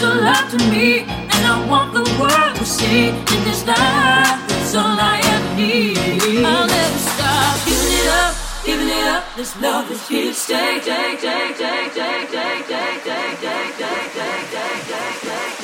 is your love to me, and I want the world to see in this life. it's all I ever need. I'll never stop giving it up, giving it up. This love is here to stay. Take, take, take, take, take, take, take, take, take, take, take, take, take.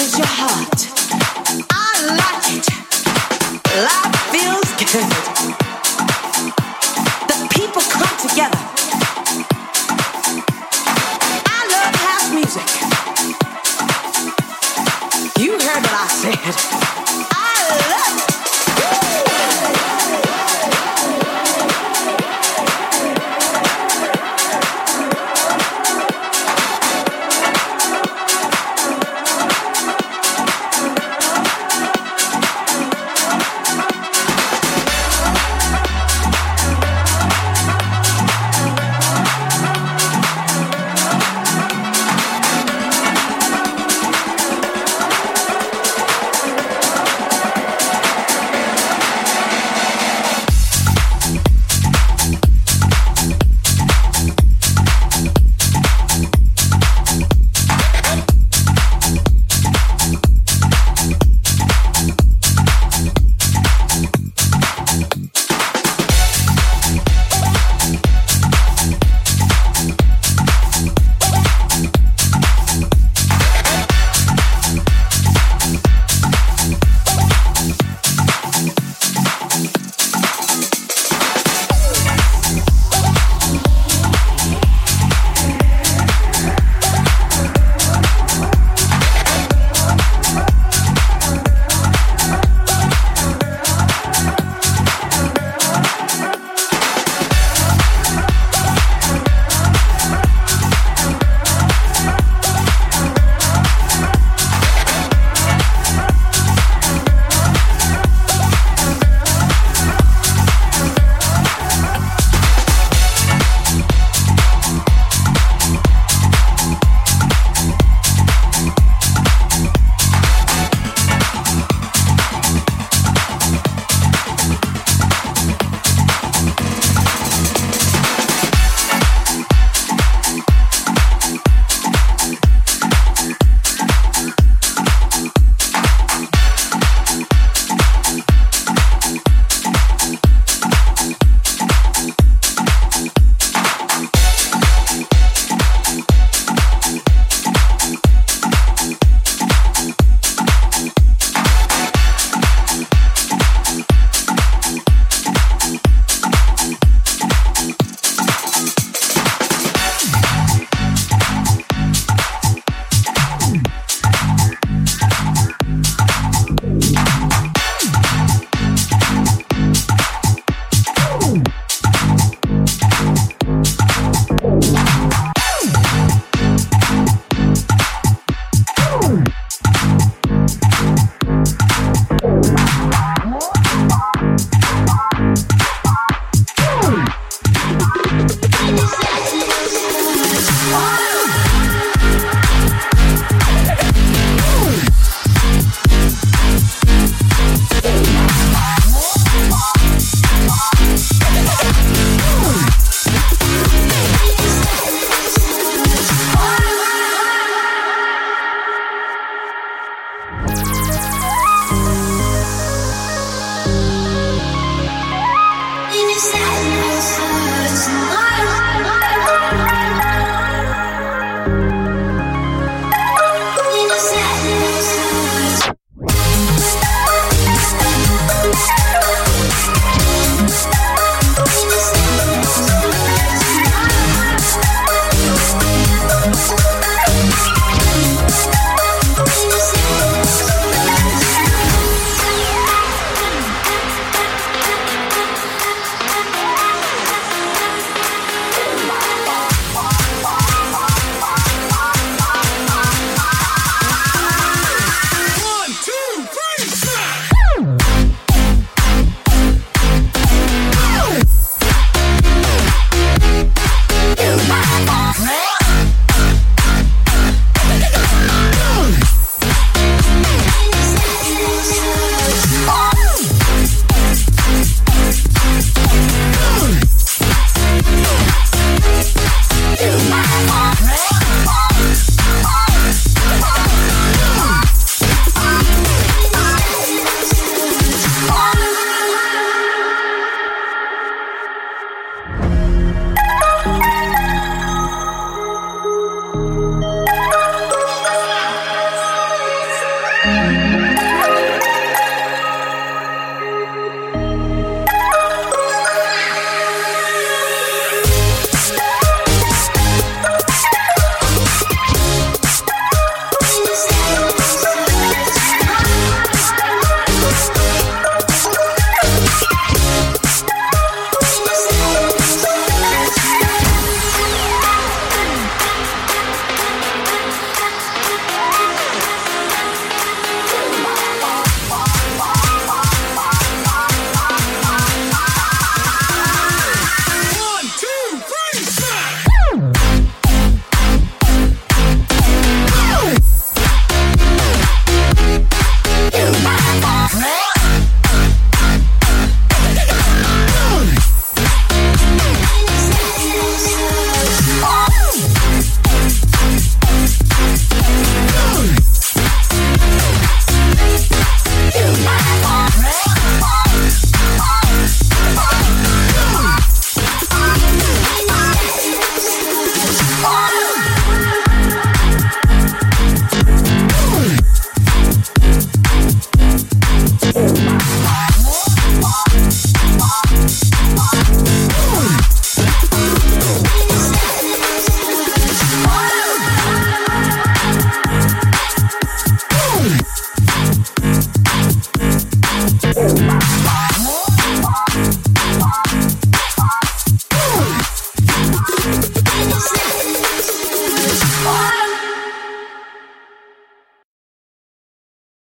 Moves your